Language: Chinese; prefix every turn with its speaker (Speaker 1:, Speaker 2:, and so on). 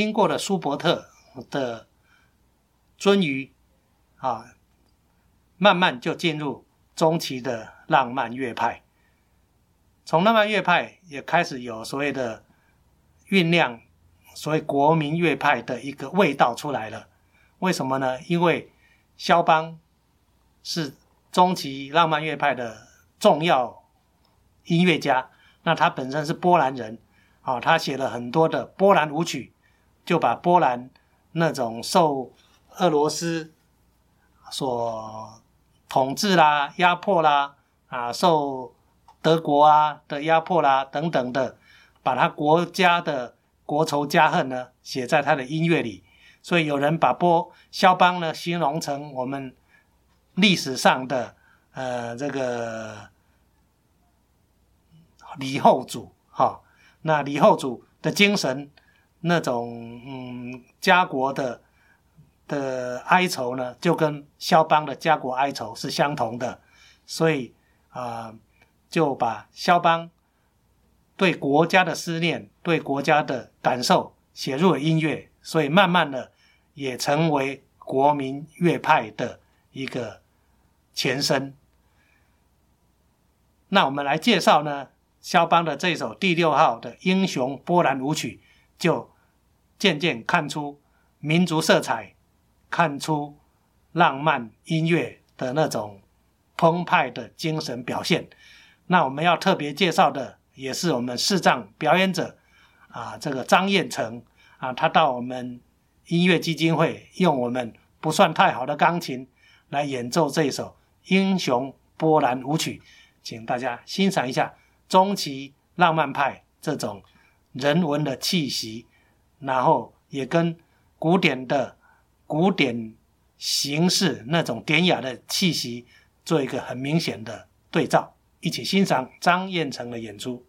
Speaker 1: 听过的舒伯特的鳟鱼啊，慢慢就进入中期的浪漫乐派。从浪漫乐派也开始有所谓的酝酿，所谓国民乐派的一个味道出来了。为什么呢？因为肖邦是中期浪漫乐派的重要音乐家，那他本身是波兰人，啊，他写了很多的波兰舞曲，就把波兰那种受俄罗斯所统治啦、压迫啦，啊，受德国啊的压迫啦等等的，把他国家的国仇家恨呢写在他的音乐里，所以有人把波肖邦呢形容成我们历史上的呃这个李后主哈，那李后主的精神那种嗯家国的的哀愁呢，就跟肖邦的家国哀愁是相同的，所以啊。就把肖邦对国家的思念、对国家的感受写入了音乐，所以慢慢的也成为国民乐派的一个前身。那我们来介绍呢，肖邦的这首第六号的英雄波兰舞曲，就渐渐看出民族色彩，看出浪漫音乐的那种澎湃的精神表现。那我们要特别介绍的，也是我们视障表演者啊，这个张彦成啊，他到我们音乐基金会，用我们不算太好的钢琴来演奏这一首英雄波兰舞曲，请大家欣赏一下中期浪漫派这种人文的气息，然后也跟古典的古典形式那种典雅的气息做一个很明显的对照。一起欣赏张彦成的演出。